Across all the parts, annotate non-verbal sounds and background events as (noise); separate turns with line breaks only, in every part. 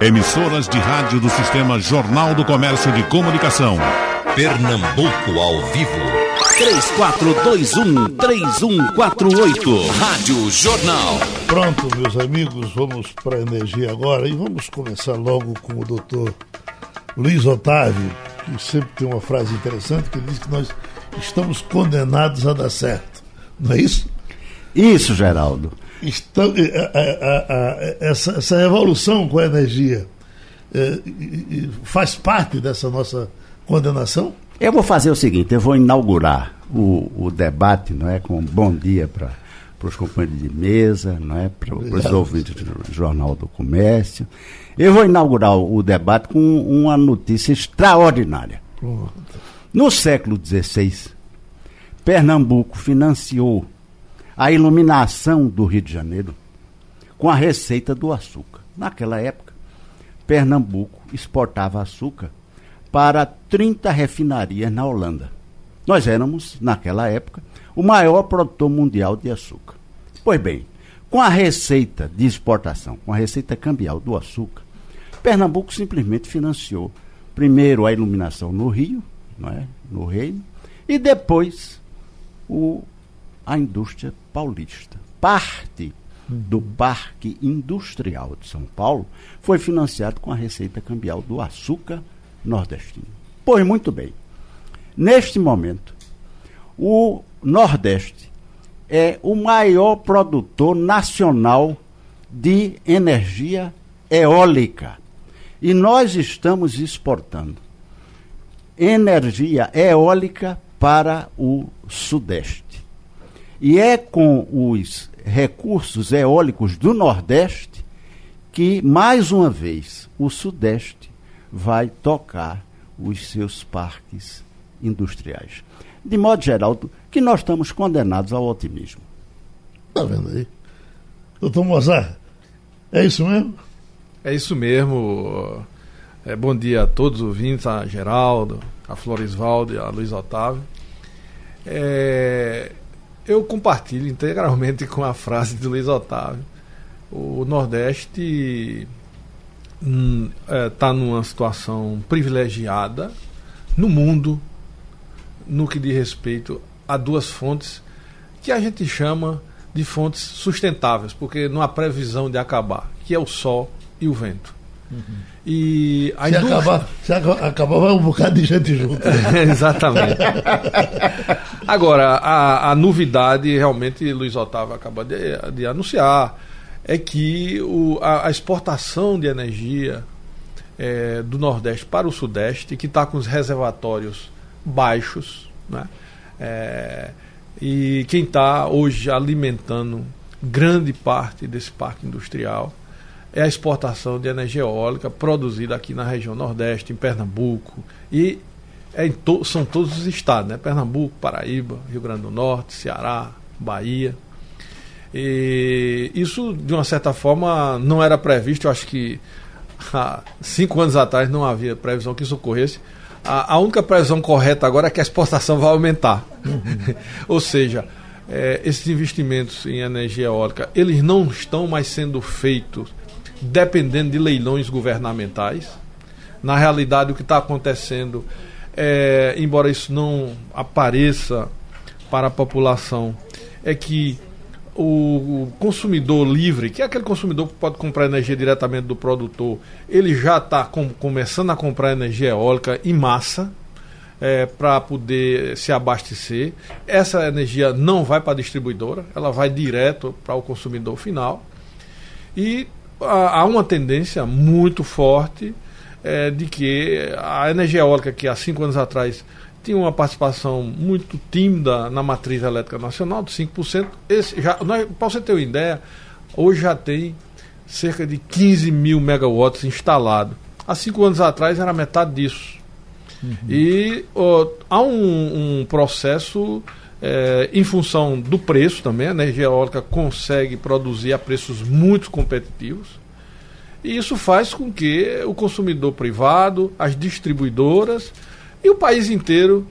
Emissoras de rádio do Sistema Jornal do Comércio de Comunicação.
Pernambuco ao vivo.
3421-3148. Rádio Jornal.
Pronto, meus amigos, vamos para a energia agora e vamos começar logo com o doutor Luiz Otávio, que sempre tem uma frase interessante que diz que nós estamos condenados a dar certo. Não é isso?
Isso, Geraldo.
Está, a, a, a, essa, essa revolução com a energia é, faz parte dessa nossa condenação?
Eu vou fazer o seguinte, eu vou inaugurar o, o debate, não é, com um bom dia para para os companheiros de mesa, não é, para os ouvintes do Jornal do Comércio. Eu vou inaugurar o, o debate com uma notícia extraordinária. Pronto. No século XVI, Pernambuco financiou a iluminação do Rio de Janeiro com a receita do açúcar. Naquela época, Pernambuco exportava açúcar para 30 refinarias na Holanda. Nós éramos, naquela época, o maior produtor mundial de açúcar. Pois bem, com a receita de exportação, com a receita cambial do açúcar, Pernambuco simplesmente financiou primeiro a iluminação no Rio, não é? no Reino, e depois o a indústria paulista. Parte do Parque Industrial de São Paulo foi financiado com a receita cambial do açúcar nordestino. Pois muito bem. Neste momento, o Nordeste é o maior produtor nacional de energia eólica. E nós estamos exportando energia eólica para o Sudeste. E é com os recursos eólicos do Nordeste que, mais uma vez, o Sudeste vai tocar os seus parques industriais. De modo geral, que nós estamos condenados ao otimismo.
Está vendo aí? Doutor Mozart, é isso mesmo?
É isso mesmo. É, bom dia a todos os ouvintes, a Geraldo, a Florisvaldo e a Luiz Otávio. É, eu compartilho integralmente com a frase de Luiz Otávio. O Nordeste está hum, é, tá numa situação privilegiada no mundo no que diz respeito a duas fontes que a gente chama de fontes sustentáveis, porque não há previsão de acabar, que é o sol e o vento. Uhum.
E a se, indústria... acabar, se acabar, vai um bocado de gente junto. (laughs)
Exatamente. Agora, a, a, novidade, realmente, Luiz Otávio acaba de, de anunciar, é que o, a, a, exportação de energia é, do Nordeste para o Sudeste, que está com os reservatórios baixos, né? É, e quem está hoje alimentando grande parte desse parque industrial é a exportação de energia eólica produzida aqui na região Nordeste, em Pernambuco. E é to são todos os estados, né? Pernambuco, Paraíba, Rio Grande do Norte, Ceará, Bahia. E isso, de uma certa forma, não era previsto. Eu acho que há cinco anos atrás não havia previsão que isso ocorresse. A, a única previsão correta agora é que a exportação vai aumentar. (laughs) Ou seja, é, esses investimentos em energia eólica, eles não estão mais sendo feitos dependendo de leilões governamentais. Na realidade, o que está acontecendo, é, embora isso não apareça para a população, é que o consumidor livre, que é aquele consumidor que pode comprar energia diretamente do produtor, ele já está com, começando a comprar energia eólica em massa é, para poder se abastecer. Essa energia não vai para a distribuidora, ela vai direto para o consumidor final. E há uma tendência muito forte é, de que a energia eólica, que há cinco anos atrás tinha uma participação muito tímida na matriz elétrica nacional, de 5%, para você ter uma ideia, hoje já tem cerca de 15 mil megawatts instalados. Há cinco anos atrás era metade disso. Uhum. E ó, há um, um processo é, em função do preço também, a energia eólica consegue produzir a preços muito competitivos. E isso faz com que o consumidor privado, as distribuidoras e o país inteiro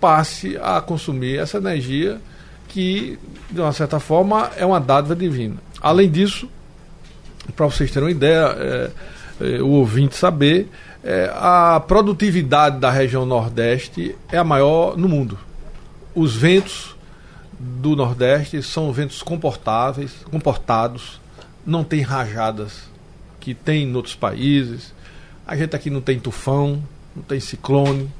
passe a consumir essa energia que, de uma certa forma, é uma dádiva divina. Além disso, para vocês terem uma ideia, é, eh, o ouvinte saber, eh, a produtividade da região Nordeste é a maior no mundo. Os ventos do Nordeste são ventos comportáveis, comportados, não tem rajadas que tem em outros países. A gente aqui não tem tufão, não tem ciclone,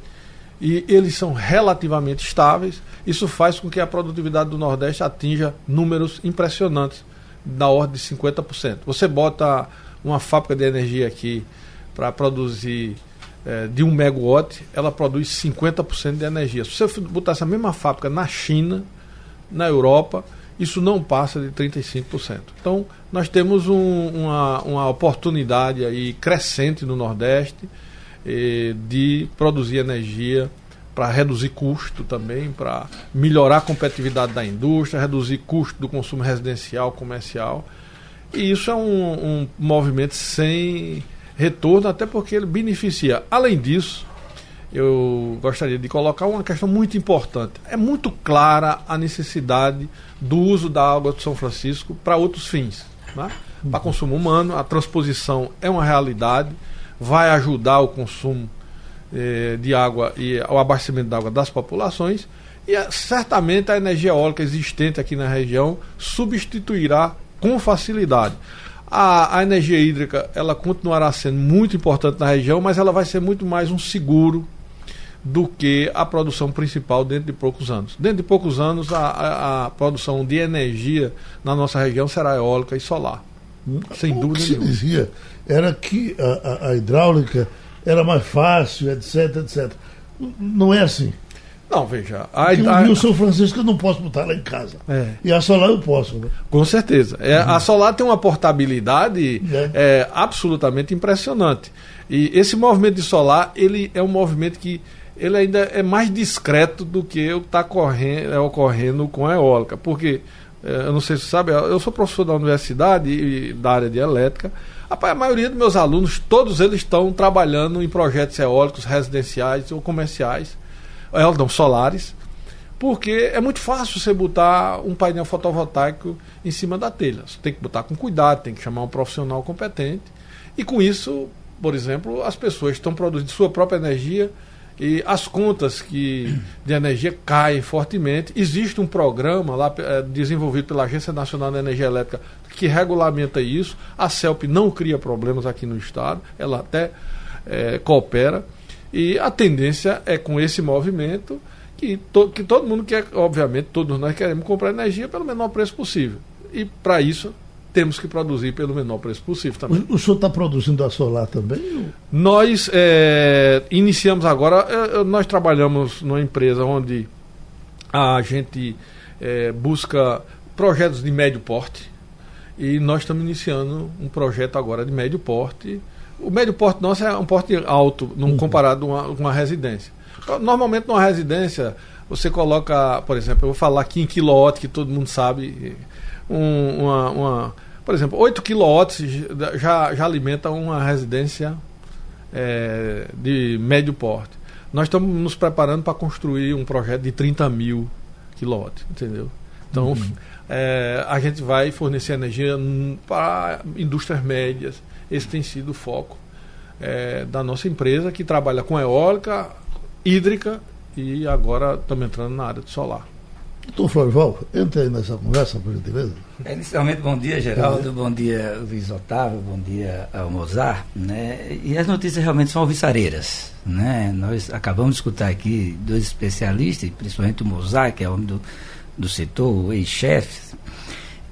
e eles são relativamente estáveis. Isso faz com que a produtividade do Nordeste atinja números impressionantes, da ordem de 50%. Você bota uma fábrica de energia aqui para produzir é, de um megawatt, ela produz 50% de energia. Se você botar essa mesma fábrica na China, na Europa, isso não passa de 35%. Então, nós temos um, uma, uma oportunidade aí crescente no Nordeste eh, de produzir energia para reduzir custo também, para melhorar a competitividade da indústria, reduzir custo do consumo residencial, comercial. E isso é um, um movimento sem retorno, até porque ele beneficia. Além disso, eu gostaria de colocar uma questão muito importante. É muito clara a necessidade do uso da água de São Francisco para outros fins. Né? Para consumo humano, a transposição é uma realidade, vai ajudar o consumo eh, de água e o abastecimento de água das populações. E eh, certamente a energia eólica existente aqui na região substituirá com facilidade. A, a, energia hídrica ela continuará sendo muito importante na região, mas ela vai ser muito mais um seguro do que a produção principal dentro de poucos anos. Dentro de poucos anos, a, a, a produção de energia na nossa região será eólica e solar. Sem
o
dúvida
que nenhuma. se dizia era que a, a, hidráulica era mais fácil, etc, etc. Não é assim.
Não, veja.
A, a, o São Francisco eu não posso botar lá em casa. É. E a solar eu posso. Né?
Com certeza. É, uhum. A solar tem uma portabilidade é. é. absolutamente impressionante. E esse movimento de solar, ele é um movimento que ele ainda é mais discreto do que o que está é, ocorrendo com a eólica. Porque, é, eu não sei se você sabe, eu sou professor da universidade e da área de elétrica. Rapaz, a maioria dos meus alunos, todos eles estão trabalhando em projetos eólicos residenciais ou comerciais, não, solares, porque é muito fácil você botar um painel fotovoltaico em cima da telha. Você tem que botar com cuidado, tem que chamar um profissional competente. E com isso, por exemplo, as pessoas estão produzindo sua própria energia e as contas que de energia caem fortemente. Existe um programa lá é, desenvolvido pela Agência Nacional de Energia Elétrica que regulamenta isso. A CELP não cria problemas aqui no Estado, ela até é, coopera. E a tendência é com esse movimento que, to, que todo mundo quer, obviamente, todos nós queremos comprar energia pelo menor preço possível. E para isso temos que produzir pelo menor preço possível também.
O, o senhor está produzindo a solar também?
Nós é, iniciamos agora, é, nós trabalhamos numa empresa onde a gente é, busca projetos de médio porte e nós estamos iniciando um projeto agora de médio porte. O médio porte nosso é um porte alto, não uhum. comparado com uma, uma residência. Normalmente numa residência você coloca, por exemplo, eu vou falar aqui em quilowatt, que todo mundo sabe, um, uma, uma, por exemplo, 8 kW já, já alimenta uma residência é, de médio porte. Nós estamos nos preparando para construir um projeto de 30 mil kW, entendeu? Então, uhum. (laughs) é, a gente vai fornecer energia para indústrias médias. Esse tem sido o foco é, da nossa empresa, que trabalha com eólica, hídrica e agora estamos entrando na área de solar.
Doutor Florival, entre aí nessa conversa, por gentileza.
É, inicialmente, bom dia, Geraldo, bom dia, Luiz Otávio, bom dia ao Mozart. Né? E as notícias realmente são alvissareiras. Né? Nós acabamos de escutar aqui dois especialistas, principalmente o Mozart, que é homem do, do setor, o ex-chefe.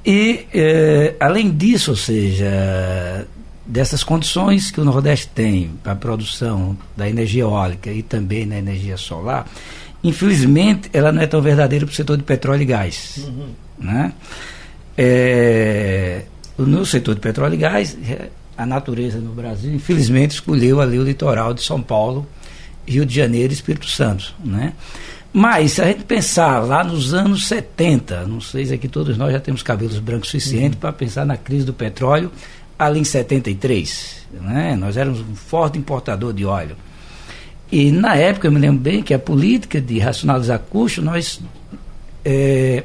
E, eh, além disso, ou seja, dessas condições que o Nordeste tem para a produção da energia eólica e também na energia solar, Infelizmente, ela não é tão verdadeira para o setor de petróleo e gás. Uhum. Né? É, no setor de petróleo e gás, é, a natureza no Brasil, infelizmente, escolheu ali o litoral de São Paulo, Rio de Janeiro e Espírito Santo. Né? Mas, se a gente pensar lá nos anos 70, não sei se aqui todos nós já temos cabelos brancos suficientes uhum. para pensar na crise do petróleo ali em 73. Né? Nós éramos um forte importador de óleo. E na época, eu me lembro bem que a política de racionalizar custo, nós. É,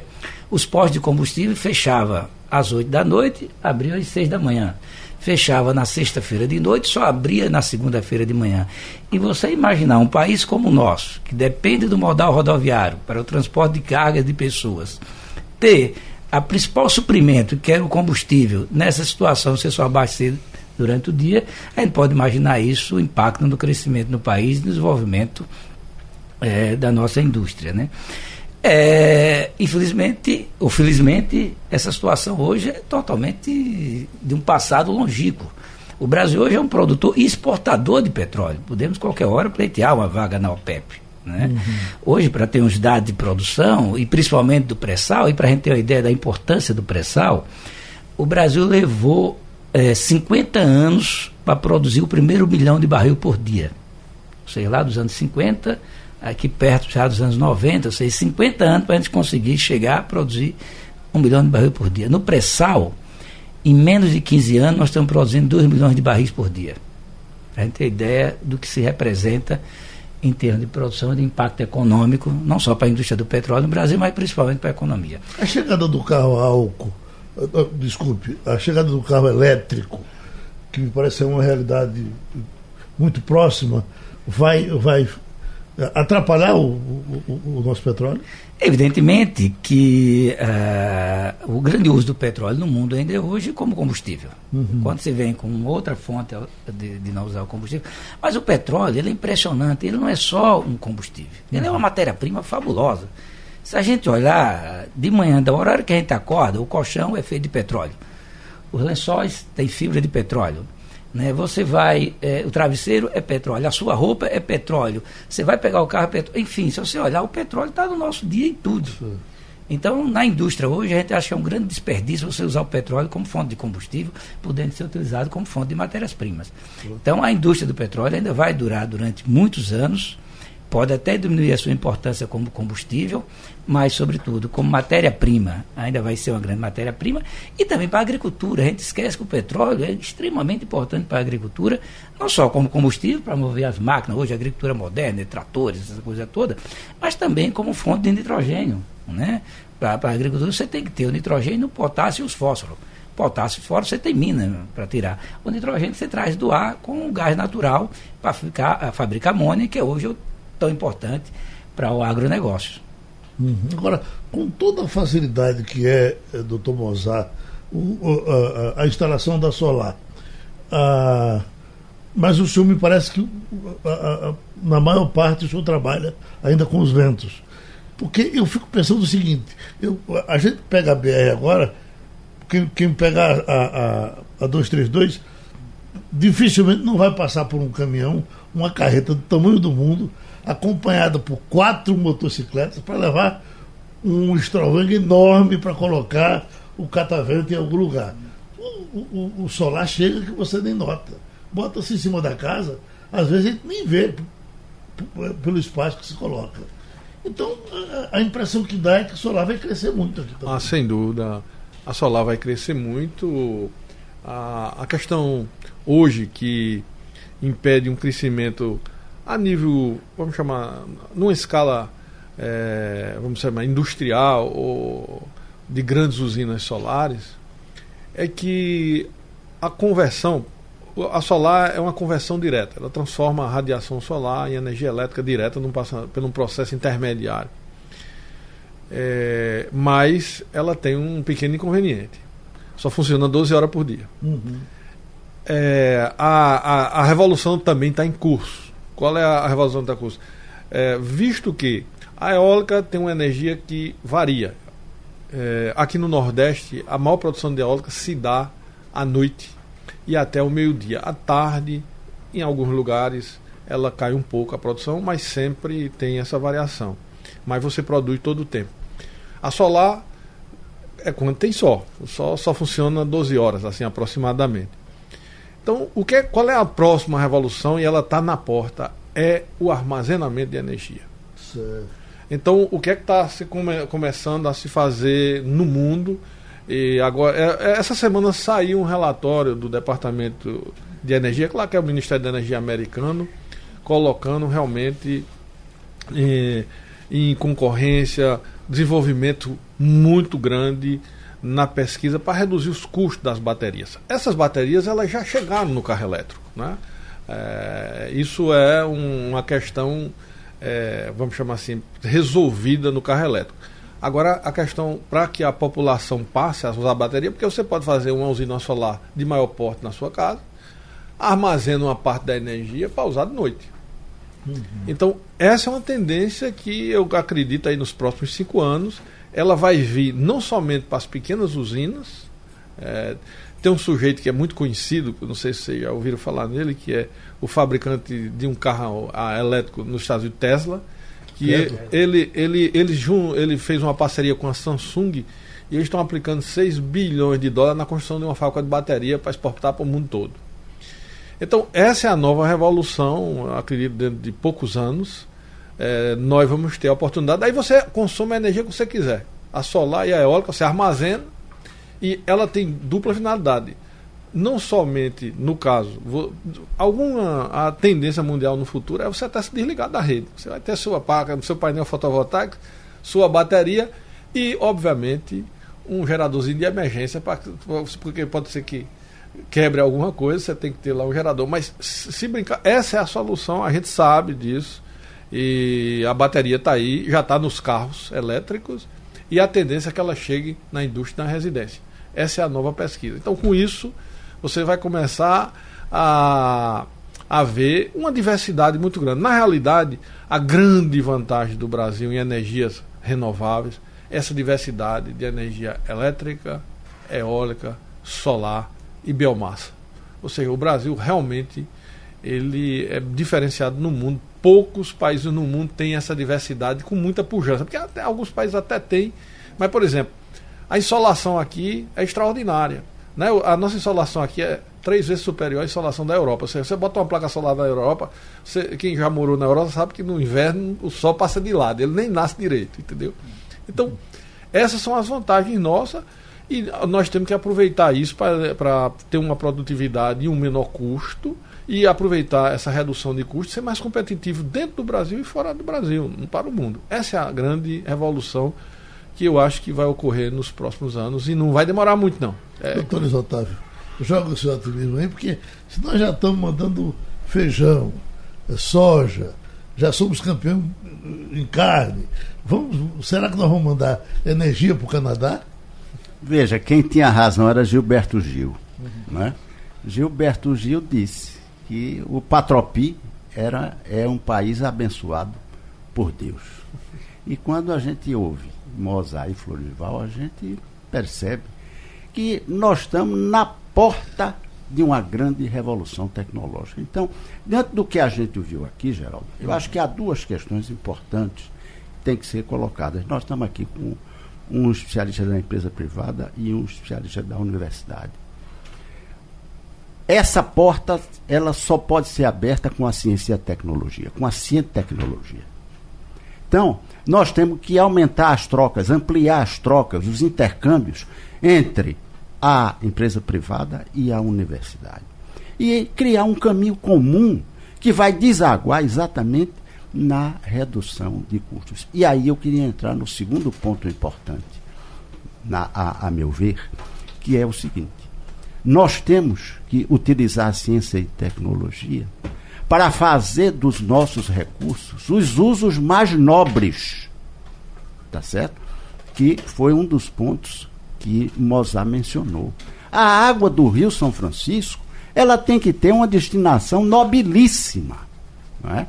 os postos de combustível fechava às 8 da noite, abriam às 6 da manhã. fechava na sexta-feira de noite, só abria na segunda-feira de manhã. E você imaginar um país como o nosso, que depende do modal rodoviário para o transporte de cargas de pessoas, ter a principal suprimento, que era o combustível, nessa situação ser só abastecido durante o dia, a gente pode imaginar isso, o impacto no crescimento no país e no desenvolvimento é, da nossa indústria. Né? É, infelizmente, ou felizmente, essa situação hoje é totalmente de um passado longínquo. O Brasil hoje é um produtor e exportador de petróleo. Podemos, qualquer hora, pleitear uma vaga na OPEP. Né? Uhum. Hoje, para ter uns dados de produção, e principalmente do pré-sal, e para a gente ter uma ideia da importância do pré-sal, o Brasil levou é, 50 anos para produzir o primeiro milhão de barril por dia. Ou seja, lá dos anos 50 aqui perto já dos anos 90, ou seja, 50 anos para a gente conseguir chegar a produzir um milhão de barris por dia. No pré-sal, em menos de 15 anos, nós estamos produzindo 2 milhões de barris por dia. A gente tem ideia do que se representa em termos de produção e de impacto econômico, não só para a indústria do petróleo no Brasil, mas principalmente para a economia.
A chegada do carro a álcool, eh, eh, desculpe, a chegada do carro elétrico, que me parece ser uma realidade muito próxima, vai, vai atrapalhar o, o, o, nosso petróleo?
Evidentemente que uh, o grande uso do petróleo no mundo ainda é hoje como combustível. Uhum. Quando você vem com outra fonte de, de, não usar o combustível. Mas o petróleo ele é impressionante, ele não é só um combustível, ele uhum. é uma matéria-prima fabulosa. Se a gente olhar de manhã, da hora que a gente acorda, o colchão é feito de petróleo. Os lençóis têm fibra de petróleo. Né? Você vai, é, o travesseiro é petróleo, a sua roupa é petróleo, você vai pegar o carro, é petróleo. Enfim, se você olhar, o petróleo está no nosso dia em tudo. Sim. Então, na indústria hoje, a gente acha que é um grande desperdício você usar o petróleo como fonte de combustível, podendo ser utilizado como fonte de matérias-primas. Então, a indústria do petróleo ainda vai durar durante muitos anos pode até diminuir a sua importância como combustível, mas, sobretudo, como matéria-prima, ainda vai ser uma grande matéria-prima, e também para a agricultura. A gente esquece que o petróleo é extremamente importante para a agricultura, não só como combustível para mover as máquinas, hoje a agricultura moderna, tratores, essa coisa toda, mas também como fonte de nitrogênio. Né? Para a agricultura você tem que ter o nitrogênio, o potássio e os fósforos. Potássio fósforo você tem mina para tirar. O nitrogênio você traz do ar com o gás natural para fabricar amônia, que hoje eu tão importante para o agronegócio.
Uhum. Agora, com toda a facilidade que é, eh, doutor Mozart, o, a, a, instalação da solar, a, mas o senhor me parece que a, na maior parte o senhor trabalha ainda com os ventos. Porque eu fico pensando o seguinte, eu, a gente pega a BR agora, quem, quem pegar a, a, a 232 dificilmente não vai passar por um caminhão, uma carreta do tamanho do mundo, acompanhada por quatro motocicletas para levar um extravang enorme para colocar o catavento em algum lugar. O, o, o, solar chega que você nem nota. Bota-se em cima da casa, às vezes a gente nem vê pelo espaço que se coloca. Então, a, a impressão que dá é que o solar vai crescer muito aqui
também. Ah, sem dúvida. A solar vai crescer muito. A, a questão hoje que impede um crescimento a nível, vamos chamar, numa escala, é, vamos chamar, industrial ou de grandes usinas solares, é que a conversão, a solar é uma conversão direta, ela transforma a radiação solar em energia elétrica direta num, por um processo intermediário. É, mas ela tem um pequeno inconveniente. Só funciona 12 horas por dia. Uhum. É, a, a, a revolução também está em curso qual é a revolução da custo? É, visto que a eólica tem uma energia que varia. É, aqui no Nordeste, a maior produção de eólica se dá à noite e até o meio-dia. À tarde, em alguns lugares, ela cai um pouco a produção, mas sempre tem essa variação. Mas você produz todo o tempo. A solar é quando tem sol. O sol só funciona 12 horas, assim aproximadamente. Então, o que, é, qual é a próxima revolução e ela está na porta? É o armazenamento de energia. Certo. Então, o que é que está se come, começando a se fazer no mundo? E agora, é, é, essa semana saiu um relatório do Departamento de Energia, claro que é o Ministério da Energia americano, colocando realmente em, em concorrência desenvolvimento muito grande na pesquisa para reduzir os custos das baterias. Essas baterias elas já chegaram no carro elétrico. Né? É, isso é um, uma questão, é, vamos chamar assim, resolvida no carro elétrico. Agora, a questão para que a população passe a usar bateria, porque você pode fazer uma usina solar de maior porte na sua casa, armazena uma parte da energia para usar de noite. Uhum. Então, essa é uma tendência que eu acredito aí nos próximos cinco anos. Ela vai vir não somente para as pequenas usinas. É, tem um sujeito que é muito conhecido, não sei se vocês já ouviram falar nele, que é o fabricante de um carro elétrico nos Estados Unidos, Tesla. Que ele, ele, ele, ele, ele fez uma parceria com a Samsung e eles estão aplicando 6 bilhões de dólares na construção de uma fábrica de bateria para exportar para o mundo todo. Então, essa é a nova revolução, acredito, dentro de poucos anos. É, nós vamos ter a oportunidade. Aí você consome a energia que você quiser. A solar e a eólica, você armazena e ela tem dupla finalidade. Não somente no caso, alguma a tendência mundial no futuro é você até se desligar da rede. Você vai ter sua placa, seu painel fotovoltaico, sua bateria e, obviamente, um geradorzinho de emergência, pra, porque pode ser que quebre alguma coisa, você tem que ter lá um gerador. Mas se brincar, essa é a solução, a gente sabe disso. E a bateria está aí, já está nos carros elétricos, e a tendência é que ela chegue na indústria na residência. Essa é a nova pesquisa. Então, com isso, você vai começar a, a ver uma diversidade muito grande. Na realidade, a grande vantagem do Brasil em energias renováveis é essa diversidade de energia elétrica, eólica, solar e biomassa. Ou seja, o Brasil realmente ele é diferenciado no mundo. Poucos países no mundo têm essa diversidade com muita pujança, porque até, alguns países até têm, mas por exemplo, a insolação aqui é extraordinária. Né? A nossa insolação aqui é três vezes superior à insolação da Europa. Seja, você bota uma placa solar na Europa, você, quem já morou na Europa sabe que no inverno o sol passa de lado, ele nem nasce direito, entendeu? Então, essas são as vantagens nossas e nós temos que aproveitar isso para ter uma produtividade e um menor custo e aproveitar essa redução de custos, ser mais competitivo dentro do Brasil e fora do Brasil, para o mundo. Essa é a grande revolução que eu acho que vai ocorrer nos próximos anos e não vai demorar muito, não.
É... Doutor Otávio, joga o seu ativismo aí, porque se nós já estamos mandando feijão, soja, já somos campeões em carne, vamos, será que nós vamos mandar energia para o Canadá?
Veja, quem tinha razão era Gilberto Gil. Uhum. Né? Gilberto Gil disse que o Patropi era, é um país abençoado por Deus. E quando a gente ouve Mozart e Florival, a gente percebe que nós estamos na porta de uma grande revolução tecnológica. Então, dentro do que a gente viu aqui, Geraldo, eu acho que há duas questões importantes que têm que ser colocadas. Nós estamos aqui com um especialista da empresa privada e um especialista da universidade. Essa porta, ela só pode ser aberta com a ciência e a tecnologia, com a ciência e tecnologia. Então, nós temos que aumentar as trocas, ampliar as trocas, os intercâmbios entre a empresa privada e a universidade. E criar um caminho comum que vai desaguar exatamente na redução de custos. E aí eu queria entrar no segundo ponto importante, na, a, a meu ver, que é o seguinte: nós temos que utilizar a ciência e tecnologia para fazer dos nossos recursos os usos mais nobres. Tá certo? Que foi um dos pontos que Mozart mencionou. A água do Rio São Francisco, ela tem que ter uma destinação nobilíssima, não é?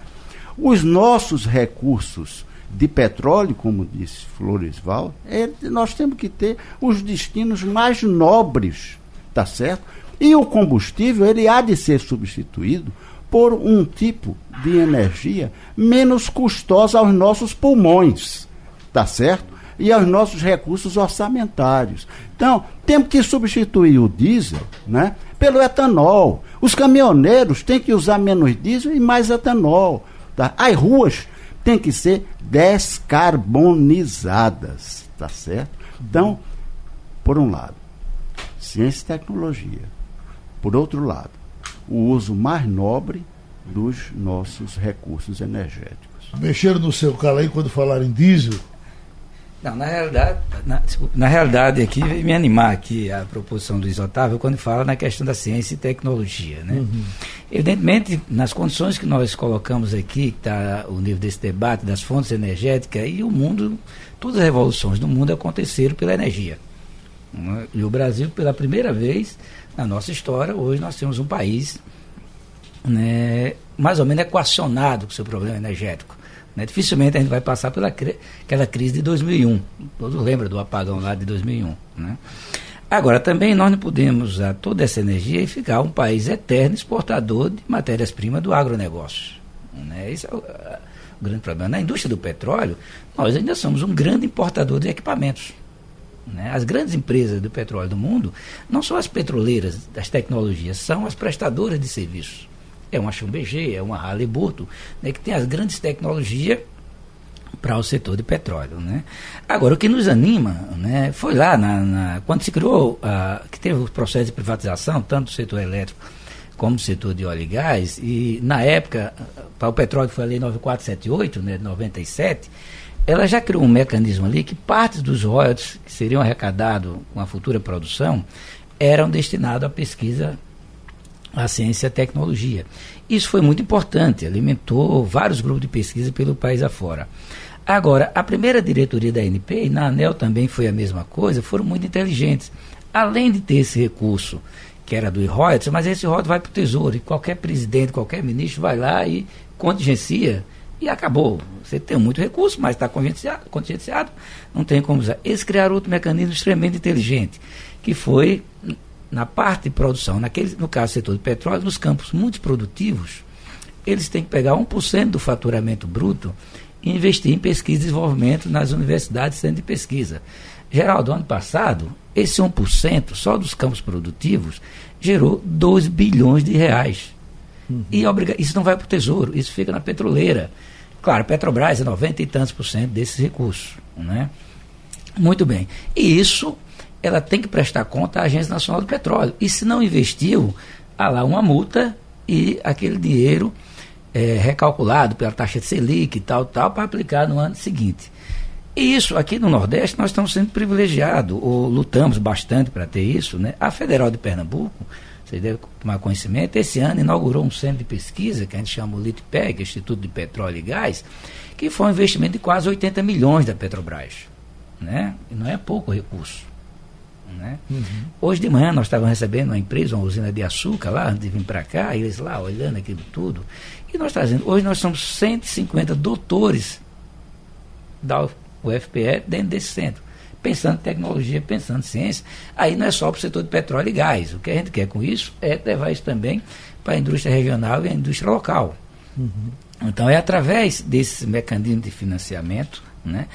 Os nossos recursos de petróleo, como disse Floresval, é, nós temos que ter os destinos mais nobres, tá certo? E o combustível ele há de ser substituído por um tipo de energia menos custosa aos nossos pulmões, tá certo? E aos nossos recursos orçamentários. Então, temos que substituir o diesel, né, pelo etanol. Os caminhoneiros têm que usar menos diesel e mais etanol Tá? As ruas têm que ser descarbonizadas, tá certo? Então, por um lado, ciência e tecnologia. Por outro lado, o uso mais nobre dos nossos recursos energéticos.
Mexeram no seu calo aí quando falaram em diesel?
Não, na realidade, na, na, realidade aqui veio me animar aqui a proposição do Luiz Otávio quando fala na questão da ciência e tecnologia. Né? Uhum. Evidentemente, nas condições que nós colocamos aqui, que está o nível desse debate das fontes energéticas e o mundo, todas as revoluções do mundo aconteceram pela energia. Né? E o Brasil, pela primeira vez na nossa história, hoje nós temos um país né, mais ou menos equacionado com o seu problema energético. Né? Dificilmente a gente vai passar pela aquela crise de 2001. Todos lembram do apagão lá de 2001. Né? Agora, também nós não podemos usar toda essa energia e ficar um país eterno exportador de matérias-primas do agronegócio. Né? Esse é o, o, grande problema. Na indústria do petróleo, nós ainda somos um grande importador de equipamentos. Né? As grandes empresas do petróleo do mundo não são as petroleiras das tecnologias, são as prestadoras de serviços é uma Schlumberger, é uma Halliburton, né, que tem as grandes tecnologias para o setor de petróleo. Né? Agora, o que nos anima né, foi lá, na, na, quando se criou, uh, que teve o processo de privatização, tanto do setor elétrico como do setor de óleo e gás, e na época, para o petróleo foi a lei 9478, né, de 97, ela já criou um mecanismo ali que parte dos royalties que seriam arrecadados com a futura produção eram destinados à pesquisa a ciência e a tecnologia. Isso foi muito importante, alimentou vários grupos de pesquisa pelo país afora. Agora, a primeira diretoria da ANP, e na ANEL também foi a mesma coisa, foram muito inteligentes. Além de ter esse recurso, que era do royalties, mas esse royalties vai para o Tesouro, e qualquer presidente, qualquer ministro vai lá e contingencia, e acabou. Você tem muito recurso, mas está contingenciado, não tem como usar. Eles criaram outro mecanismo extremamente inteligente, que foi na parte de produção, naquele, no caso do setor de petróleo, nos campos muito produtivos, eles têm que pegar 1% do faturamento bruto e investir em pesquisa e desenvolvimento nas universidades centros de pesquisa. Geraldo, ano passado, esse 1% só dos campos produtivos gerou 2 bilhões de reais. Uhum. E obriga isso não vai para o tesouro, isso fica na petroleira. Claro, Petrobras é 90 e tantos por cento desses recursos. Né? Muito bem. E isso ela tem que prestar conta à Agência Nacional do Petróleo. E se não investiu, há lá uma multa e aquele dinheiro é, recalculado pela taxa de Selic e tal, tal, para aplicar no ano seguinte. E isso, aqui no Nordeste, nós estamos sendo privilegiados, ou lutamos bastante para ter isso. Né? A Federal de Pernambuco, vocês devem tomar conhecimento, esse ano inaugurou um centro de pesquisa, que a gente chama o LITPEG, Instituto de Petróleo e Gás, que foi um investimento de quase 80 milhões da Petrobras. Né? E não é pouco recurso. Né? Uhum. Hoje de manhã nós estávamos recebendo uma empresa, uma usina de açúcar lá, antes de vir para cá, eles lá olhando aquilo tudo. E nós trazendo, hoje nós somos 150 doutores da UFPE dentro desse centro. Pensando em tecnologia, pensando em ciência. Aí não é só para o setor de petróleo e gás. O que a gente quer com isso é levar isso também para a indústria regional e a indústria local. Uhum. Então é através desse mecanismo de financiamento né,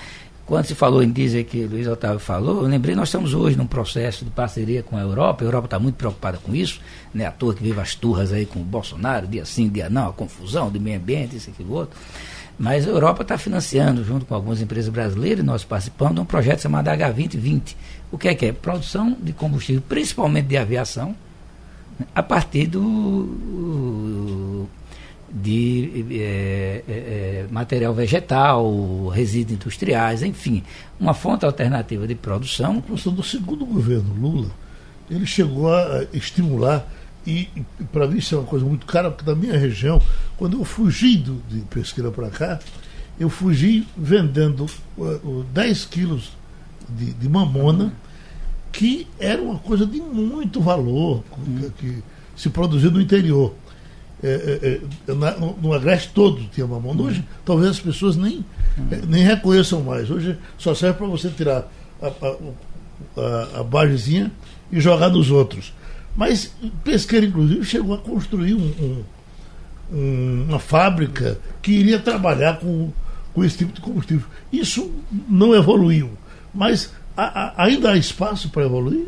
quando se falou em diesel que Luiz Otávio falou, eu lembrei, nós estamos hoje num processo de parceria com a Europa, a Europa está muito preocupada com isso, né? à toa que vive as turras aí com o Bolsonaro, dia sim, dia não, a confusão do meio ambiente, isso, aquilo, outro. Mas a Europa está financiando, junto com algumas empresas brasileiras, nós participamos de um projeto chamado H2020. O que é que é? Produção de combustível, principalmente de aviação, a partir do de é, é, é, material vegetal, resíduos industriais, enfim, uma fonte alternativa de produção.
Professor, do segundo governo Lula, ele chegou a estimular, e, e para mim isso é uma coisa muito cara, porque na minha região, quando eu fugi do, de pesqueira para cá, eu fugi vendendo uh, 10 quilos de, de mamona, que era uma coisa de muito valor, que, que se produzia no interior é, é, é na, no, no Agreste todo tinha mamão. Hoje, talvez as pessoas nem, é, nem reconheçam mais. Hoje só serve para você tirar a, a, a, a bagezinha e jogar nos outros. Mas Pesqueira, inclusive, chegou a construir um, um, uma fábrica que iria trabalhar com, com esse tipo de combustível. Isso não evoluiu. Mas a, ainda há espaço para evoluir?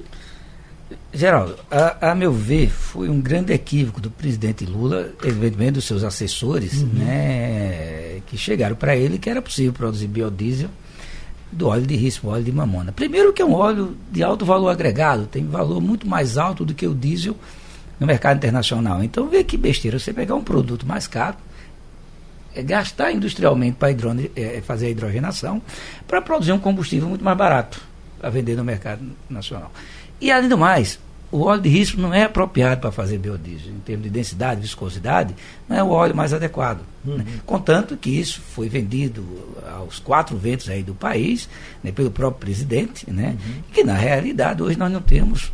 Geraldo, a, a, meu ver, foi um grande equívoco do presidente Lula, evidentemente dos seus assessores, uhum. né, que chegaram para ele que era possível produzir biodiesel do óleo de risco, óleo de mamona. Primeiro que é um óleo de alto valor agregado, tem valor muito mais alto do que o diesel no mercado internacional. Então vê que besteira você pegar um produto mais caro é gastar industrialmente para é, fazer a hidrogenação, para produzir um combustível muito mais barato a vender no mercado nacional. E além do mais, o óleo de risco não é apropriado para fazer biodiesel, em termos de densidade, viscosidade, não é o óleo mais adequado. Uhum. Né? Contanto que isso foi vendido aos quatro ventos aí do país, né, pelo próprio presidente, né, uhum. que na realidade hoje nós não temos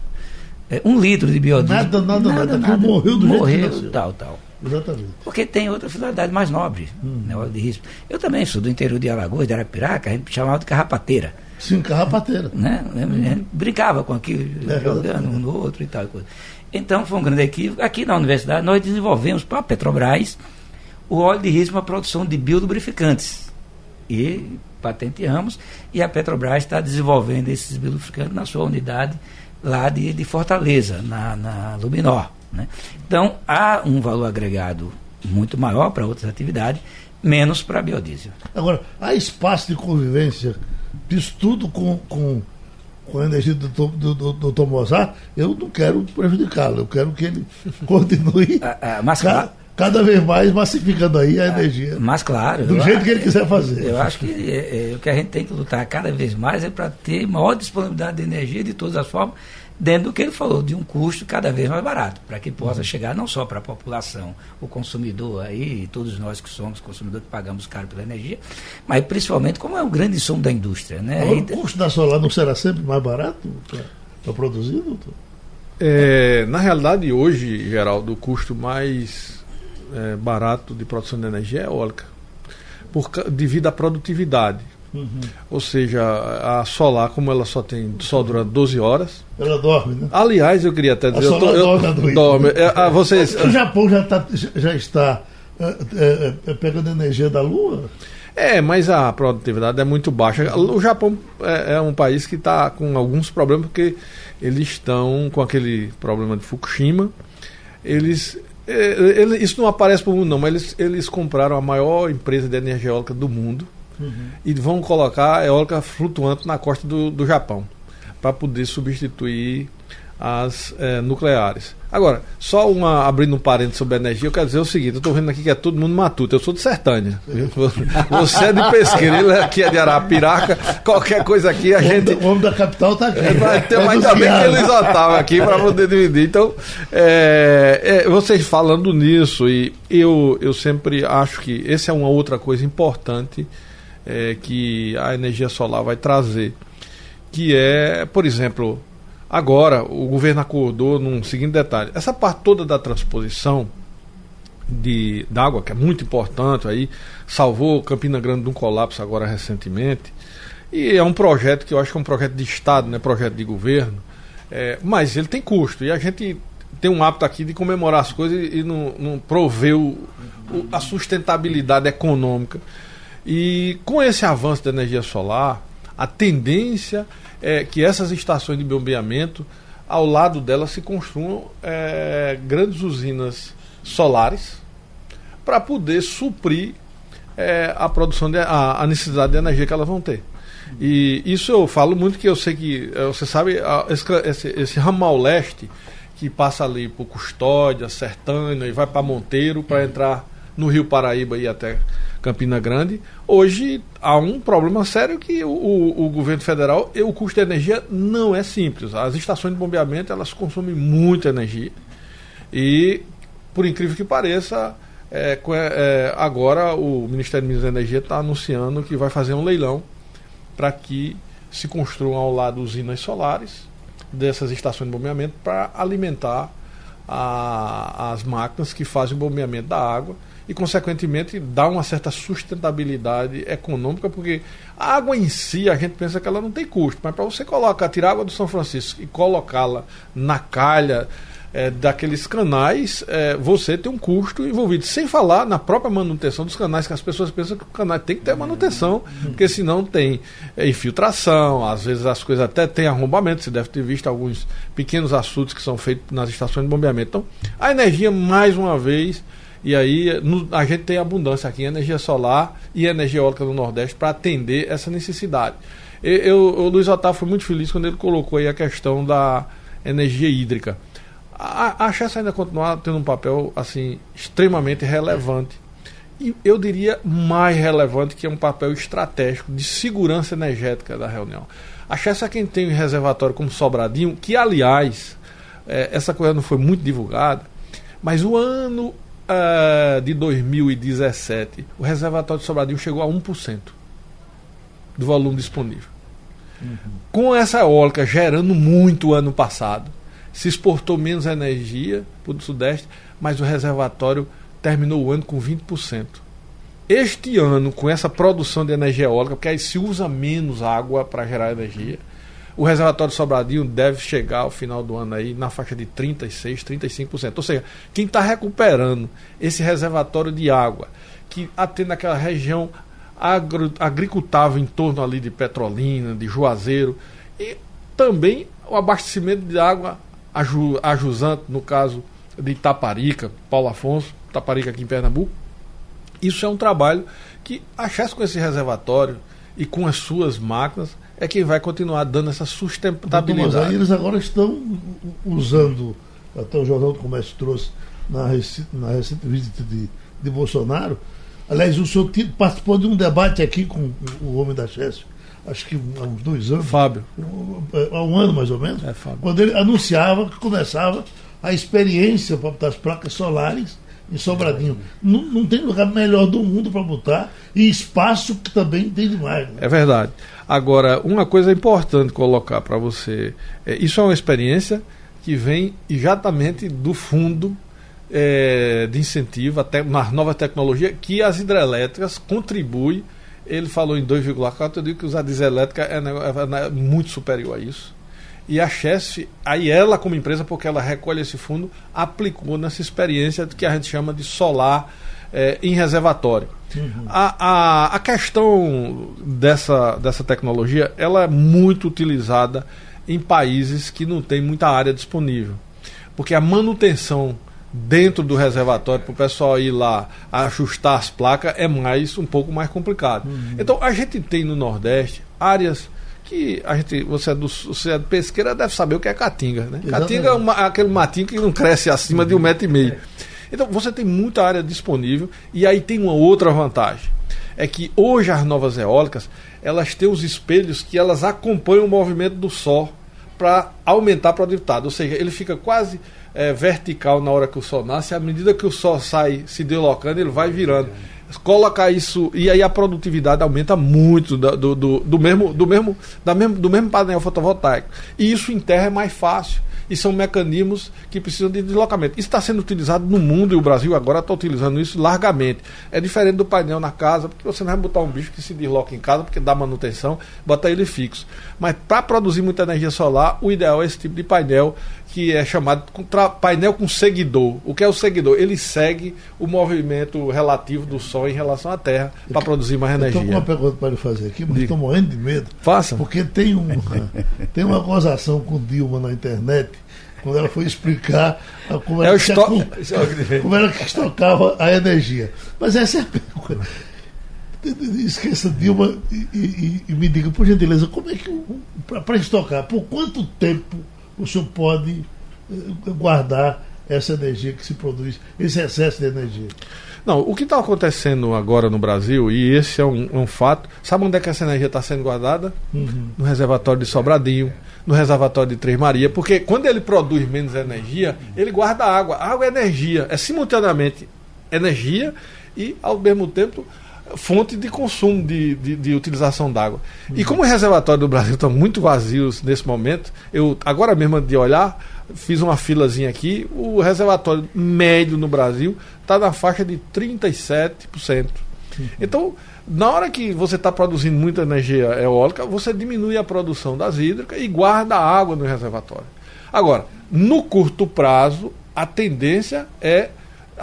é, um litro de biodiesel.
Nada, nada, nada, nada. morreu do
morreu, jeito tal, tal.
Exatamente.
Porque tem outra finalidade mais nobre, hum. né, óleo de risco. Eu também sou do interior de Alagoas, de Arapiraca, a gente chamava de carrapateira.
Sim, carrapateira.
Né? Hum. brincava com aquilo, é, jogando um no outro e tal. Coisa. Então foi um grande equívoco. Aqui na universidade nós desenvolvemos para a Petrobras o óleo de risco para a produção de biolubrificantes. E patenteamos, e a Petrobras está desenvolvendo esses biolubrificantes na sua unidade lá de, de Fortaleza, na, na Luminor. Né? Então, há um valor agregado muito maior para outras atividades, menos para biodiesel.
Agora, há espaço de convivência disso tudo com, com, com a energia do, do, do, do Dr. Mozart? Eu não quero prejudicá-lo, eu quero que ele (laughs) continue.
Ah, ah, mas, ca,
cada vez mais massificando aí a ah, energia.
Mas claro.
Do jeito que ele quiser fazer.
Eu acho que é, é, o que a gente tem que lutar cada vez mais é para ter maior disponibilidade de energia de todas as formas dentro do que ele falou, de um custo cada vez mais barato, para que possa uhum. chegar não só para a população, o consumidor aí, todos nós que somos consumidores que pagamos caro pela energia, mas principalmente como é o grande insumo da indústria. Né?
o custo da solar não será sempre mais barato para produzir, doutor?
É, na realidade, hoje, Geraldo, o custo mais é, barato de produção de energia é eólica, por, devido à produtividade. Uhum. Ou seja, a solar, como ela só tem só dura 12 horas.
Ela dorme, né?
Aliás, eu queria até dizer. A eu, dorme, eu, dorme. É, a, vocês,
o Japão já, tá, já está é, é, é, pegando energia da Lua?
É, mas a produtividade é muito baixa. O Japão é, é um país que está com alguns problemas, porque eles estão com aquele problema de Fukushima. Eles é, ele, isso não aparece para o mundo, não, mas eles, eles compraram a maior empresa de energia eólica do mundo uhum. e vão colocar eólica flutuante na costa do, do Japão para poder substituir as é, nucleares. Agora, só uma abrindo um parênteses sobre energia, eu quero dizer o seguinte: eu estou vendo aqui que é todo mundo matuto, eu sou de Sertânia. (laughs) Você é de pesqueira, ele aqui é de Arapiraca, qualquer coisa aqui a
o
gente.
O homem da capital está aqui.
Vai ter, é ainda bem que eles estavam aqui para poder dividir. Então, é, é, vocês falando nisso, e eu, eu sempre acho que essa é uma outra coisa importante é, que a energia solar vai trazer, que é, por exemplo, agora o governo acordou num seguinte detalhe: essa parte toda da transposição de d'água, que é muito importante aí, salvou Campina Grande de um colapso agora recentemente. E é um projeto que eu acho que é um projeto de Estado, não é projeto de governo. É, mas ele tem custo. E a gente tem um hábito aqui de comemorar as coisas e, e não, não prover o, o, a sustentabilidade econômica e com esse avanço da energia solar, a tendência é que essas estações de bombeamento, ao lado delas, se construam é, grandes usinas solares para poder suprir é, a produção, de, a, a, necessidade de energia que elas vão ter. E isso eu falo muito que eu sei que, é, você sabe, esse, esse, esse ramal leste que passa ali por Custódia, Sertânia e vai para Monteiro para entrar no Rio Paraíba e até Campina Grande. Hoje há um problema sério que o, o, o, governo federal, o custo de energia não é simples. As estações de bombeamento elas consomem muita energia. E, por incrível que pareça, é, é, agora o Ministério de Minas e Energia está anunciando que vai fazer um leilão para que se construam ao lado usinas solares dessas estações de bombeamento para alimentar a, as máquinas que fazem o bombeamento da água e, consequentemente, dá uma certa sustentabilidade econômica, porque a água em si a gente pensa que ela não tem custo, mas para você colocar, tirar água do São Francisco e colocá-la na calha é, daqueles canais, é, você tem um custo envolvido. Sem falar na própria manutenção dos canais, que as pessoas pensam que o canal tem que ter manutenção, porque senão tem é, infiltração, às vezes as coisas até têm arrombamento. Você deve ter visto alguns pequenos açudes que são feitos nas estações de bombeamento. Então, a energia, mais uma vez e aí no, a gente tem abundância aqui em energia solar e energia eólica no Nordeste para atender essa necessidade. Eu, eu, o Luiz Otávio foi muito feliz quando ele colocou aí a questão da energia hídrica. A, a ainda continuar tendo um papel assim extremamente relevante. e eu diria mais relevante, que é um papel estratégico de segurança energética da reunião. A Chessa é quem tem um reservatório como Sobradinho, que, aliás, é, essa coisa não foi muito divulgada, mas o ano uh, de 2017, o reservatório de Sobradinho chegou a 1% do volume disponível. Uhum. Com essa eólica gerando muito ano passado, se exportou menos energia para o Sudeste, mas o reservatório terminou o ano com 20%. Este ano, com essa produção de energia eólica, porque aí se usa menos água para gerar energia, o reservatório Sobradinho deve chegar ao final do ano aí na faixa de 36%, 35%. Ou seja, quem está recuperando esse reservatório de água, que atende aquela região agro, agricultável em torno ali de Petrolina, de Juazeiro, e também o abastecimento de água a, Ju, a Jusante, no caso de Itaparica, Paulo Afonso, Taparica aqui em Pernambuco. Isso é um trabalho que a Chess com esse reservatório e com as suas máquinas é quem vai continuar dando essa sustentabilidade.
Mas aí eles agora estão usando, até o Jornal do Comércio trouxe na recente, na recente visita de, de Bolsonaro. Aliás, o senhor participou de um debate aqui com o homem da Chess, acho que há uns dois anos.
Fábio.
Há um ano mais ou menos.
É, Fábio.
Quando ele anunciava que começava a experiência para as placas solares em Sobradinho. Não, não tem lugar melhor do mundo para botar e espaço que também tem demais. Né?
É verdade. Agora, uma coisa importante colocar para você: é, isso é uma experiência que vem exatamente do fundo é, de incentivo até na nova tecnologia que as hidrelétricas contribuem. Ele falou em 2,4, eu digo que usar diesel elétrica é, é, é muito superior a isso. E a Chess, aí ela como empresa, porque ela recolhe esse fundo, aplicou nessa experiência que a gente chama de solar é, em reservatório. Uhum. A, a, a questão dessa, dessa tecnologia, ela é muito utilizada em países que não tem muita área disponível. Porque a manutenção dentro do reservatório para o pessoal ir lá ajustar as placas é mais um pouco mais complicado. Uhum. Então a gente tem no Nordeste áreas que a gente, você é, do, você é pesqueira, deve saber o que é caatinga. Né? Caatinga é uma, aquele matinho que não cresce acima de um metro e meio. Então você tem muita área disponível e aí tem uma outra vantagem. É que hoje as novas eólicas, elas têm os espelhos que elas acompanham o movimento do sol para aumentar a produtividade. Ou seja, ele fica quase é, vertical na hora que o sol nasce, à medida que o sol sai se deslocando, ele vai virando colocar isso e aí a produtividade aumenta muito do, do, do, mesmo do mesmo da mesmo do mesmo painel fotovoltaico e isso em terra é mais fácil e são mecanismos que precisam de deslocamento. Isso está sendo utilizado no mundo e o Brasil agora está utilizando isso largamente. É diferente do painel na casa, porque você não vai botar um bicho que se desloca em casa, porque dá manutenção, bota ele fixo. Mas para produzir muita energia solar, o ideal é esse tipo de painel que é chamado painel com seguidor. O que é o seguidor? Ele segue o movimento relativo do Sol em relação à Terra para produzir mais energia.
Estou com uma pergunta para lhe fazer aqui, mas estou morrendo de medo.
Faça.
Porque tem, um, (laughs) tem uma gozação com Dilma na internet quando ela foi explicar como, é
esto...
como era que estocava a energia. Mas essa é a pergunta. Esqueça Dilma e, e, e, me diga, por gentileza, como é que para estocar, por quanto tempo o senhor pode eh, guardar essa energia que se produz, esse excesso de energia.
Não, o que está acontecendo agora no Brasil, e esse é um, um, fato, sabe onde é que essa energia está sendo guardada? Uhum. No reservatório de Sobradinho, no reservatório de Três Maria, porque quando ele produz menos energia, ele guarda água. água é energia, é simultaneamente energia e, ao mesmo tempo, fonte de consumo de, de, de utilização d'água. Uhum. E como os reservatórios do Brasil estão muito vazios nesse momento, eu agora mesmo de olhar, fiz uma filazinha aqui, o reservatório médio no Brasil está na faixa de 37%. Uhum. Então, na hora que você está produzindo muita energia eólica, você diminui a produção das hídricas e guarda a água no reservatório. Agora, no curto prazo, a tendência é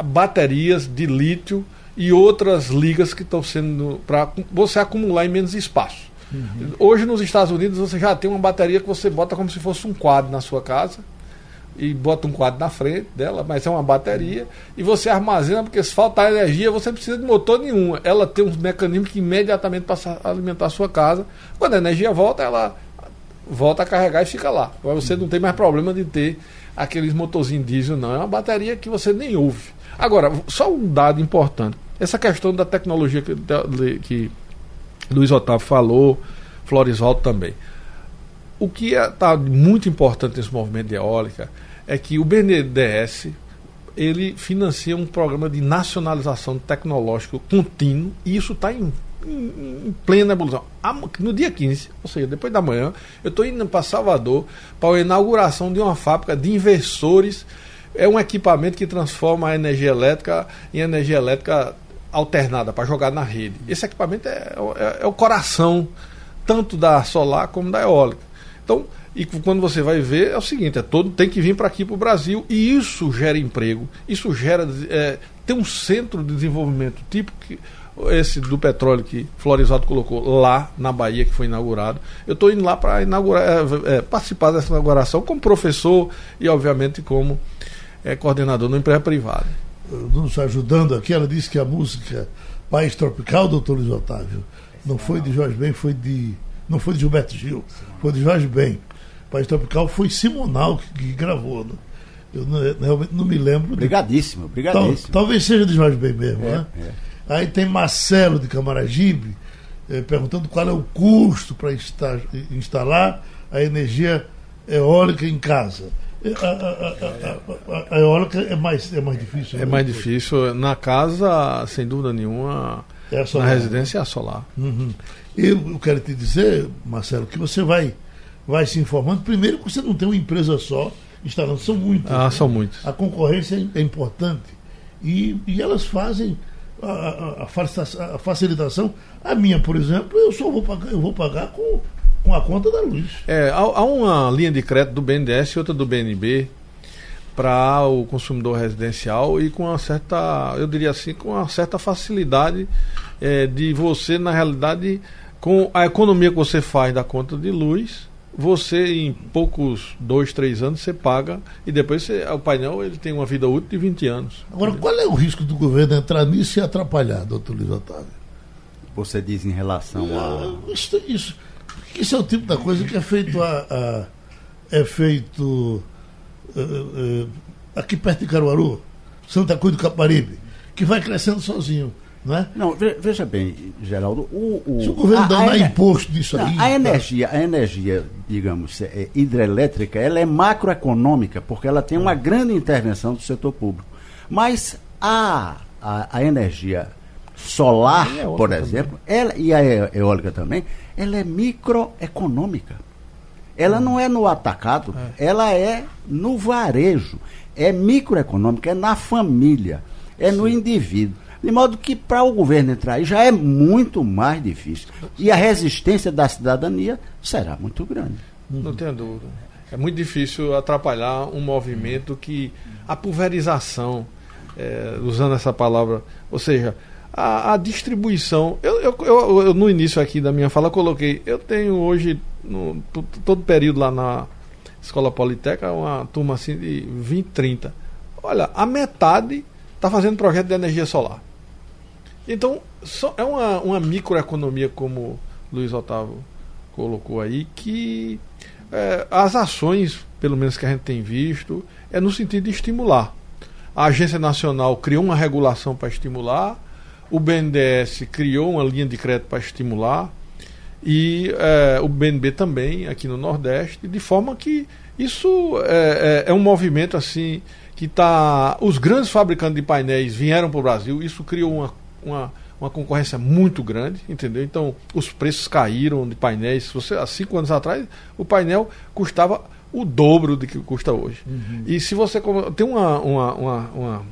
baterias de lítio e outras ligas que estão sendo para você acumular em menos espaço. Uhum. Hoje nos Estados Unidos você já tem uma bateria que você bota como se fosse um quadro na sua casa e bota um quadro na frente dela, mas é uma bateria e você armazena porque se faltar energia você precisa de motor nenhum. Ela tem uns mecanismos que imediatamente passa a alimentar a sua casa. Quando a energia volta, ela volta a carregar e fica lá. Você não tem mais problema de ter aqueles motorzinhos diesel, não. É uma bateria que você nem ouve. Agora, só um dado importante essa questão da tecnologia que, que Luiz Otávio falou, Florisvaldo também. O que está é, muito importante nesse movimento de eólica é que o BNDES ele financia um programa de nacionalização tecnológico contínuo e isso está em, em, em, plena evolução. No dia 15, ou seja, depois da manhã, eu estou indo para Salvador para a inauguração de uma fábrica de inversores. É um equipamento que transforma a energia elétrica em energia elétrica alternada para jogar na rede. Esse equipamento é, é, é o coração tanto da solar como da eólica. Então, e quando você vai ver, é o seguinte: é todo tem que vir para aqui para o Brasil e isso gera emprego, isso gera. É, tem um centro de desenvolvimento tipo que, esse do petróleo que Florizado colocou lá na Bahia, que foi inaugurado. Eu estou indo lá para inaugurar, é, é, participar dessa inauguração como professor e, obviamente, como é, coordenador da empresa privada.
Nos ajudando aqui, ela disse que a música País Tropical, doutor Luiz Otávio, não foi de Jorge Ben, foi de. Não foi de Gilberto Gil, foi de Jorge Ben. País Tropical foi Simonal que, que gravou. Né? Eu não, realmente não me lembro.
Obrigadíssimo, obrigadíssimo.
Tal, talvez seja de Jorge Ben mesmo, é, né? É. Aí tem Marcelo de Camaragibe eh, perguntando qual é o custo para instalar a energia eólica em casa. Eh, a, a, eólica é mais, é mais difícil.
É né? mais difícil. Na casa, sem dúvida nenhuma, é na residência é a solar.
Uhum. Eu, eu quero te dizer, Marcelo, que você vai vai se informando. Primeiro, que você não tem uma empresa só instalando, são muitas.
Ah, né? são muitas.
A concorrência é, importante. E, e elas fazem a, a, a, facilitação. A minha, por exemplo, eu só vou pagar, eu vou pagar com, com a conta da luz.
É, há, há uma linha de crédito do BNDES e outra do BNB para o consumidor residencial e com uma certa, eu diria assim, com uma certa facilidade é, de você, na realidade, com a economia que você faz da conta de luz, você em poucos dois, três anos você paga e depois você, o painel ele tem uma vida útil de 20 anos.
Agora, qual é o risco do governo entrar nisso e atrapalhar, doutor Luiz Otávio?
Você diz em relação a.
Isso, isso, isso é o tipo da coisa que é feito a, a é feito uh, uh, aqui perto de Caruaru, Santa Cruz do Caparibe, que vai crescendo sozinho. Não, é?
não veja bem, Geraldo. O,
o, Se o governo dá imposto disso aí.
A tá. energia, a energia, digamos, é, hidrelétrica, ela é macroeconômica, porque ela tem uma grande intervenção do setor público. Mas a, a, a energia solar, por exemplo, ela, e a eólica também, ela é microeconômica. Ela não é no atacado, é. ela é no varejo. É microeconômica, é na família, é Sim. no indivíduo. De modo que para o governo entrar aí já é muito mais difícil. E a resistência da cidadania será muito grande.
Não tenho dúvida. É muito difícil atrapalhar um movimento que a pulverização, é, usando essa palavra, ou seja, a, a distribuição. Eu, eu, eu, eu, no início aqui da minha fala coloquei, eu tenho hoje, no, todo período lá na Escola Politécnica, uma turma assim de 20, 30. Olha, a metade está fazendo projeto de energia solar. Então, é uma, uma microeconomia, como Luiz Otávio colocou aí, que é, as ações, pelo menos que a gente tem visto, é no sentido de estimular. A Agência Nacional criou uma regulação para estimular, o BNDES criou uma linha de crédito para estimular, e é, o BNB também, aqui no Nordeste, de forma que isso é, é, é um movimento assim que está. Os grandes fabricantes de painéis vieram para o Brasil, isso criou uma uma, uma concorrência muito grande, entendeu? Então os preços caíram de painéis. Você, há cinco anos atrás, o painel custava o dobro do que custa hoje. Uhum. E se você. Tem uma, uma, uma, uma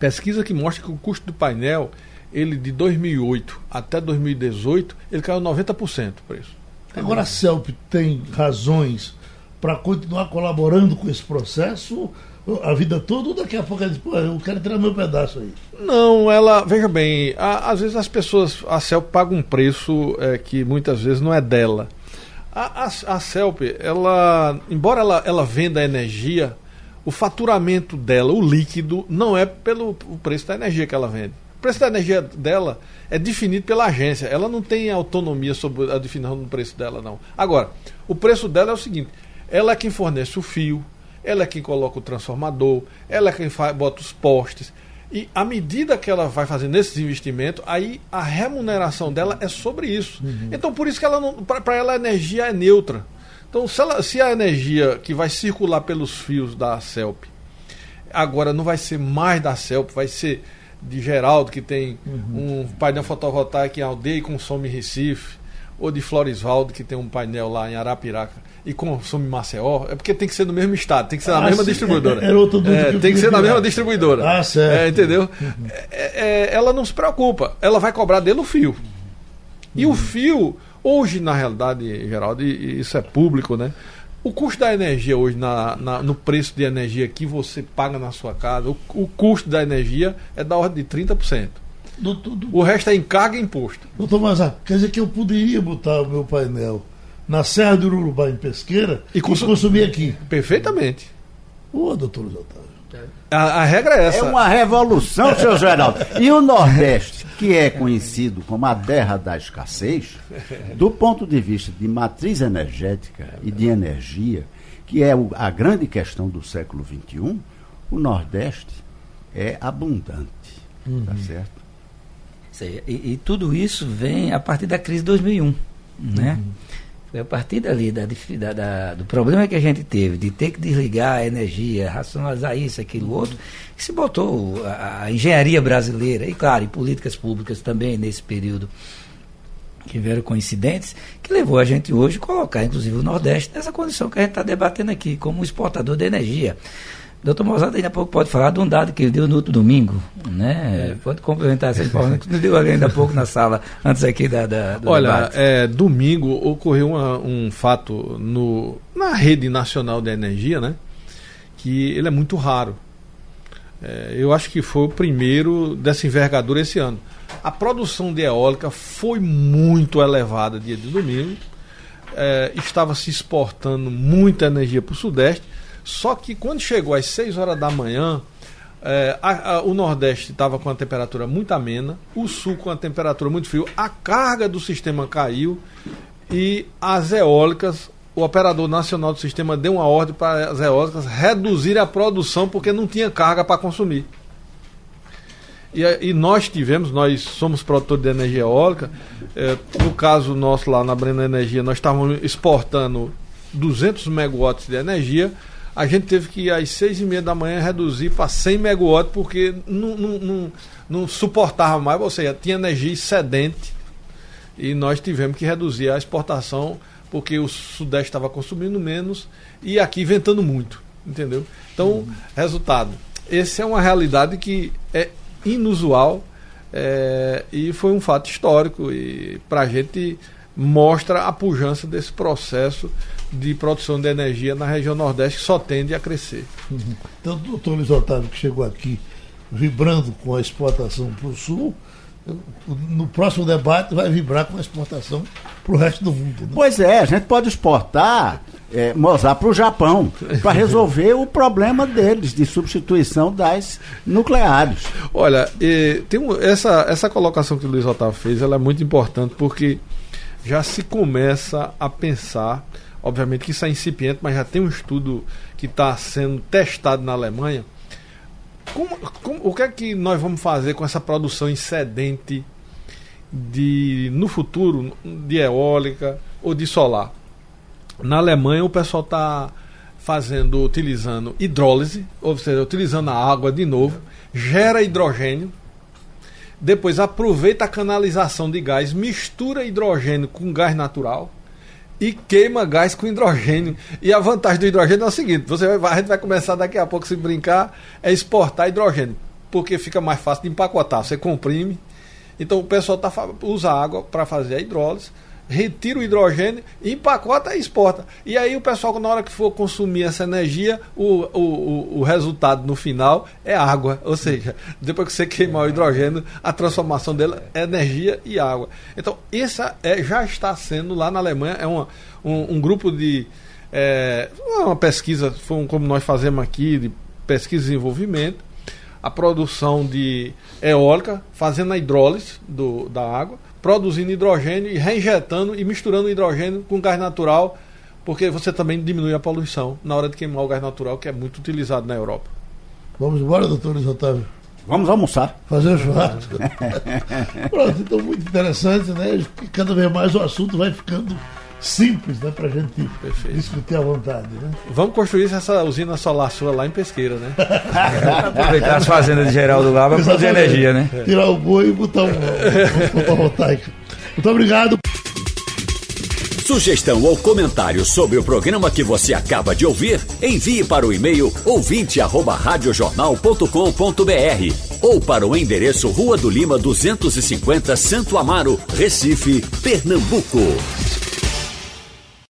pesquisa que mostra que o custo do painel, ele de 2008 até 2018, ele caiu 90% o preço.
Agora a CELP tem razões para continuar colaborando com esse processo a vida toda, ou daqui a pouco ela diz, pô, eu quero tirar meu pedaço aí.
Não, ela, veja bem, a, às vezes as pessoas, a CELP paga um preço é, que muitas vezes não é dela. A, a, a CELP, ela, embora ela, ela venda energia, o faturamento dela, o líquido, não é pelo preço da energia que ela vende. O preço da energia dela é definido pela agência. Ela não tem autonomia sobre a definição do preço dela, não. Agora, o preço dela é o seguinte: ela é quem fornece o fio, ela é quem coloca o transformador, ela é quem faz, bota os postes. E à medida que ela vai fazendo esses investimentos, aí a remuneração dela é sobre isso. Uhum. Então por isso que ela não. Para ela a energia é neutra. Então, se, ela, se a energia que vai circular pelos fios da CELP agora não vai ser mais da CELP, vai ser de Geraldo, que tem uhum. um painel fotovoltaico em aldeia e consome Recife, ou de Floresvaldo, que tem um painel lá em Arapiraca e consome Maceió, é porque tem que ser no mesmo estado, tem que ser na ah, mesma sim, distribuidora. (laughs)
Era outro
é, tem que ser na mesma distribuidora.
Ah, certo.
É, entendeu? Uhum. É, é, ela não se preocupa, ela vai cobrar dele o fio. E uhum. o fio, hoje, na realidade, Geraldo, e isso é público, né? O custo da energia hoje, na, na, no preço de energia que você paga na sua casa, o, o custo da energia é da ordem de 30%. Do, do. O resto é encarga e imposto.
Doutor Mazar, quer dizer que eu poderia botar o meu painel na Serra do Urubá, em Pesqueira, e, consum... e consumir aqui?
Perfeitamente.
Ô, doutor Otávio.
A, a, regra é essa.
É uma revolução, seu Geraldo. E o Nordeste, que é conhecido como a terra da escassez, do ponto de vista de matriz energética e de energia, que é a grande questão do século XXI, o Nordeste é abundante. Uhum. Tá certo?
E, e, tudo isso vem a partir da crise de 2001. Né? Uhum. Foi a partir dali, da, da, da, do problema que a gente teve, de ter que desligar a energia, racionalizar isso, aquilo, outro, que se botou a, a engenharia brasileira, e claro, em políticas públicas também nesse período que vieram coincidentes, que levou a gente hoje a colocar, inclusive, o Nordeste nessa condição que a gente está debatendo aqui, como exportador de energia. Doutor Mozart ainda pouco pode falar de um dado que ele deu no outro domingo, né? É. Pode complementar essa informação que nos deu ainda há pouco na sala, antes aqui da, da
do Olha, é, domingo ocorreu uma, um fato no, na rede nacional de energia, né? Que ele é muito raro. É, eu acho que foi o primeiro dessa envergadura esse ano. A produção de eólica foi muito elevada dia de domingo. É, estava se exportando muita energia para o Sudeste só que quando chegou às 6 horas da manhã, é, a, a, o Nordeste estava com a temperatura muito amena, o Sul com a temperatura muito frio, a carga do sistema caiu e as eólicas, o operador nacional do sistema deu uma ordem para as eólicas reduzirem a produção porque não tinha carga para consumir. E, e, nós tivemos, nós somos produtores de energia eólica, é, no caso nosso lá na Brena Energia, nós estávamos exportando 200 megawatts de energia, a gente teve que às seis e meia da manhã reduzir para 100 megawatts porque não, não, não, não, suportava mais, ou seja, tinha energia excedente e nós tivemos que reduzir a exportação porque o Sudeste estava consumindo menos e aqui ventando muito, entendeu? Então, uhum. resultado, essa é uma realidade que é inusual é, e foi um fato histórico e para a gente mostra a pujança desse processo de produção de energia na região Nordeste que só tende a crescer.
Uhum. Então, o doutor Luiz Otávio, que chegou aqui vibrando com a exportação para o Sul, no próximo debate vai vibrar com a exportação para o resto do mundo. Né?
Pois é, a gente pode exportar é, Mozart para o Japão para resolver o problema deles de substituição das nucleares.
Olha, tem um, essa, essa colocação que o Luiz Otávio fez ela é muito importante porque já se começa a pensar Obviamente que isso é incipiente, mas já tem um estudo que está sendo testado na Alemanha. Como, como, o que é que nós vamos fazer com essa produção excedente de, no futuro de eólica ou de solar? Na Alemanha o pessoal está fazendo, utilizando hidrólise, ou seja, utilizando a água de novo, gera hidrogênio, depois aproveita a canalização de gás, mistura hidrogênio com gás natural e queima gás com hidrogênio. E a vantagem do hidrogênio é o seguinte: você vai, a gente vai começar daqui a pouco, se brincar, é exportar hidrogênio, porque fica mais fácil de empacotar. Você comprime. Então o pessoal tá, usa água para fazer a hidrólise retira o hidrogênio, empacota e exporta. E aí o pessoal, na hora que for consumir essa energia, o, o, o, resultado no final é água. Ou seja, depois que você queimar o hidrogênio, a transformação dele é energia e água. Então, essa é, já está sendo lá na Alemanha, é uma, um, um grupo de. É, uma pesquisa, como nós fazemos aqui, de pesquisa e desenvolvimento, a produção de eólica, fazendo a hidrólise do, da água produzindo hidrogênio e reinjetando e misturando o hidrogênio com gás natural, porque você também diminui a poluição na hora de queimar o gás natural, que é muito utilizado na Europa.
Vamos embora, doutor Luiz Otávio?
Vamos almoçar.
Fazer um churrasco. (laughs) Pronto, então muito interessante, né? Cada vez mais o assunto vai ficando simples, né? Pra gente
Perfeito.
discutir à vontade, né?
Vamos construir essa usina solar sua lá em Pesqueira, né? (laughs)
Aproveitar as fazendas de Geraldo lá para
Exatamente.
energia, né?
Tirar o boi e botar um, um fotovoltaico. Muito obrigado.
Sugestão ou comentário sobre o programa que você acaba de ouvir, envie para o e-mail ouvinte@radiojornal.com.br ou para o endereço Rua do Lima 250, Santo Amaro, Recife, Pernambuco.